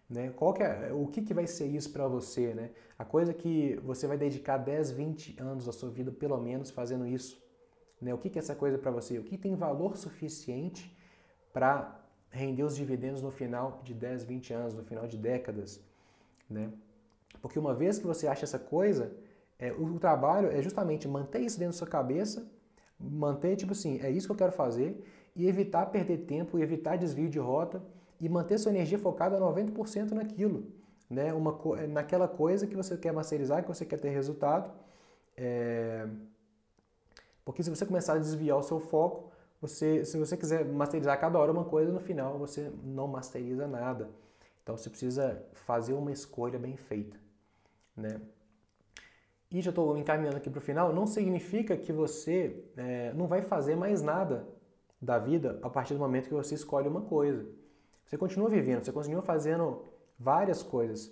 Né? Qual que é, o que, que vai ser isso para você? Né? A coisa que você vai dedicar 10, 20 anos da sua vida, pelo menos, fazendo isso. Né? O que, que é essa coisa para você? O que tem valor suficiente para render os dividendos no final de 10, 20 anos, no final de décadas? Né? Porque uma vez que você acha essa coisa, é, o trabalho é justamente manter isso dentro da sua cabeça, manter, tipo assim, é isso que eu quero fazer e evitar perder tempo, evitar desvio de rota e manter sua energia focada 90% naquilo, né? Uma, naquela coisa que você quer masterizar, que você quer ter resultado. É... Porque se você começar a desviar o seu foco, você, se você quiser masterizar cada hora uma coisa, no final você não masteriza nada. Então você precisa fazer uma escolha bem feita, né? E já estou encaminhando aqui para o final. Não significa que você é, não vai fazer mais nada da vida a partir do momento que você escolhe uma coisa. Você continua vivendo, você continua fazendo várias coisas,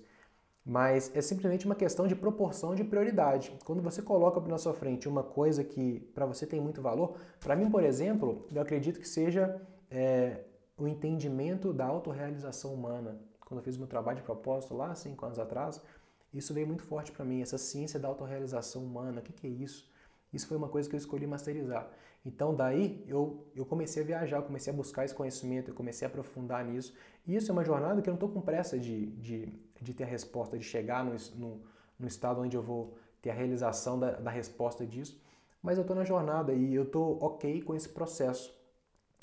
mas é simplesmente uma questão de proporção de prioridade. Quando você coloca na sua frente uma coisa que para você tem muito valor, para mim, por exemplo, eu acredito que seja é, o entendimento da autorrealização humana. Quando eu fiz meu trabalho de propósito lá, cinco anos atrás, isso veio muito forte para mim, essa ciência da autorrealização humana. O que, que é isso? Isso foi uma coisa que eu escolhi masterizar. Então, daí eu, eu comecei a viajar, eu comecei a buscar esse conhecimento, eu comecei a aprofundar nisso. E isso é uma jornada que eu não estou com pressa de, de, de ter a resposta, de chegar no, no, no estado onde eu vou ter a realização da, da resposta disso. Mas eu estou na jornada e eu estou ok com esse processo.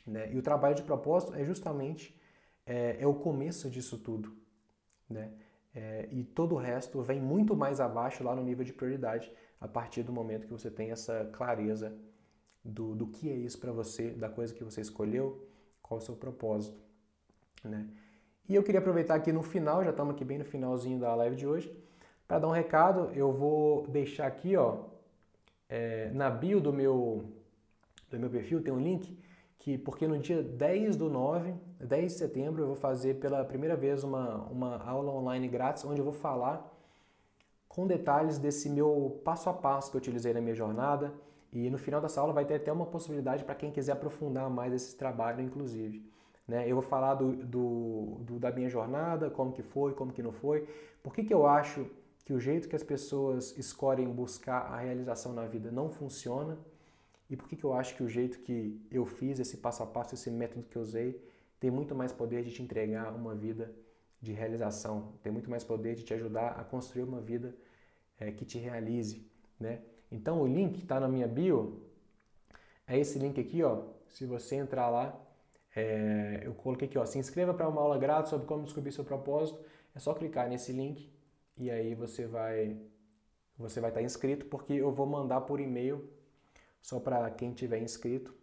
Né? E o trabalho de propósito é justamente é, é o começo disso tudo. Né? É, e todo o resto vem muito mais abaixo lá no nível de prioridade a partir do momento que você tem essa clareza do, do que é isso para você, da coisa que você escolheu, qual é o seu propósito. Né? E eu queria aproveitar aqui no final, já estamos aqui bem no finalzinho da live de hoje, para dar um recado. Eu vou deixar aqui ó, é, na bio do meu, do meu perfil, tem um link, que porque no dia 10 do 9, 10 de setembro, eu vou fazer pela primeira vez uma, uma aula online grátis, onde eu vou falar com detalhes desse meu passo a passo que eu utilizei na minha jornada, e no final dessa aula vai ter até uma possibilidade para quem quiser aprofundar mais esse trabalho, inclusive. Né? Eu vou falar do, do, do, da minha jornada, como que foi, como que não foi. Por que, que eu acho que o jeito que as pessoas escolhem buscar a realização na vida não funciona? E por que, que eu acho que o jeito que eu fiz, esse passo a passo, esse método que eu usei, tem muito mais poder de te entregar uma vida de realização, tem muito mais poder de te ajudar a construir uma vida é, que te realize, né? Então o link está na minha bio, é esse link aqui, ó. Se você entrar lá, é, eu coloquei aqui, ó, se inscreva para uma aula grátis sobre como descobrir seu propósito. É só clicar nesse link e aí você vai você vai estar tá inscrito porque eu vou mandar por e-mail só para quem tiver inscrito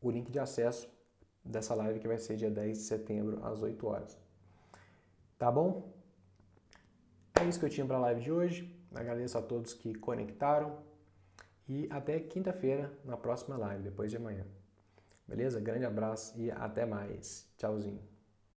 o link de acesso dessa live que vai ser dia 10 de setembro às 8 horas. Tá bom? É isso que eu tinha para a live de hoje. Agradeço a todos que conectaram e até quinta-feira na próxima live, depois de amanhã. Beleza? Grande abraço e até mais. Tchauzinho.